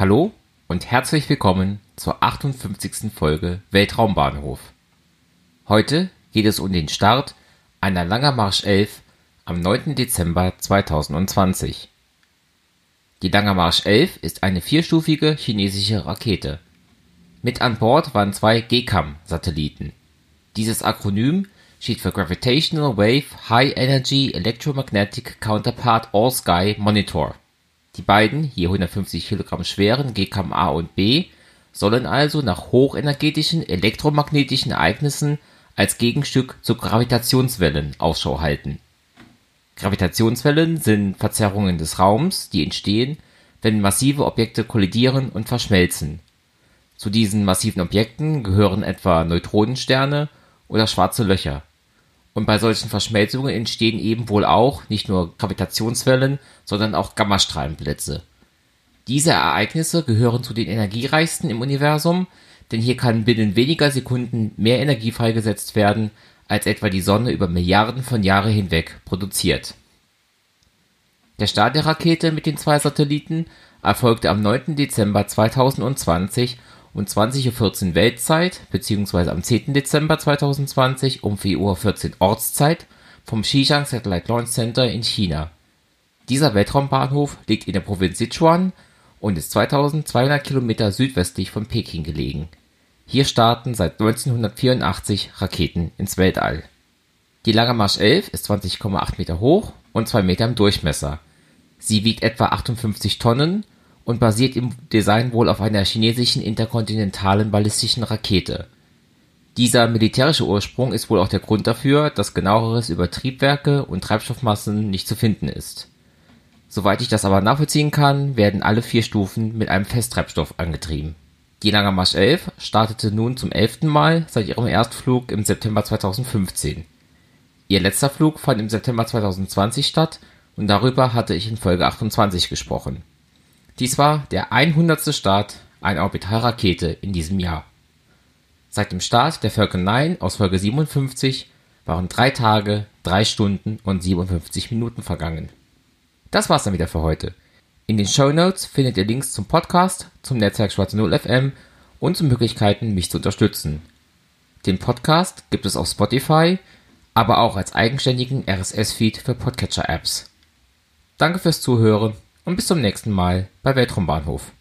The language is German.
Hallo und herzlich willkommen zur 58. Folge Weltraumbahnhof. Heute geht es um den Start einer Langer Marsch 11 am 9. Dezember 2020. Die Langer Marsch 11 ist eine vierstufige chinesische Rakete. Mit an Bord waren zwei GCAM-Satelliten. Dieses Akronym steht für Gravitational Wave High Energy Electromagnetic Counterpart All Sky Monitor. Die beiden, je 150 Kilogramm schweren GCAM A und B, sollen also nach hochenergetischen elektromagnetischen Ereignissen als Gegenstück zu Gravitationswellen Ausschau halten. Gravitationswellen sind Verzerrungen des Raums, die entstehen, wenn massive Objekte kollidieren und verschmelzen. Zu diesen massiven Objekten gehören etwa Neutronensterne oder Schwarze Löcher und bei solchen Verschmelzungen entstehen eben wohl auch nicht nur Gravitationswellen, sondern auch Gammastrahlenblitze. Diese Ereignisse gehören zu den energiereichsten im Universum, denn hier kann binnen weniger Sekunden mehr Energie freigesetzt werden, als etwa die Sonne über Milliarden von Jahren hinweg produziert. Der Start der Rakete mit den zwei Satelliten erfolgte am 9. Dezember 2020 um 20.14 Uhr Weltzeit bzw. am 10. Dezember 2020 um 4.14 Uhr Ortszeit vom Xichang Satellite Launch Center in China. Dieser Weltraumbahnhof liegt in der Provinz Sichuan und ist 2200 Kilometer südwestlich von Peking gelegen. Hier starten seit 1984 Raketen ins Weltall. Die Lange Marsch 11 ist 20,8 Meter hoch und 2 Meter im Durchmesser. Sie wiegt etwa 58 Tonnen und basiert im Design wohl auf einer chinesischen interkontinentalen ballistischen Rakete. Dieser militärische Ursprung ist wohl auch der Grund dafür, dass Genaueres über Triebwerke und Treibstoffmassen nicht zu finden ist. Soweit ich das aber nachvollziehen kann, werden alle vier Stufen mit einem Festtreibstoff angetrieben. Die Langer Marsch 11 startete nun zum elften Mal seit ihrem Erstflug im September 2015. Ihr letzter Flug fand im September 2020 statt und darüber hatte ich in Folge 28 gesprochen dies war der 100. Start einer Orbitalrakete in diesem Jahr. Seit dem Start der Falcon 9 aus Folge 57 waren drei Tage, drei Stunden und 57 Minuten vergangen. Das war's dann wieder für heute. In den Show Notes findet ihr Links zum Podcast, zum Netzwerk Schwarze Null FM und zu Möglichkeiten, mich zu unterstützen. Den Podcast gibt es auf Spotify, aber auch als eigenständigen RSS-Feed für Podcatcher-Apps. Danke fürs Zuhören und bis zum nächsten Mal bei Weltraumbahnhof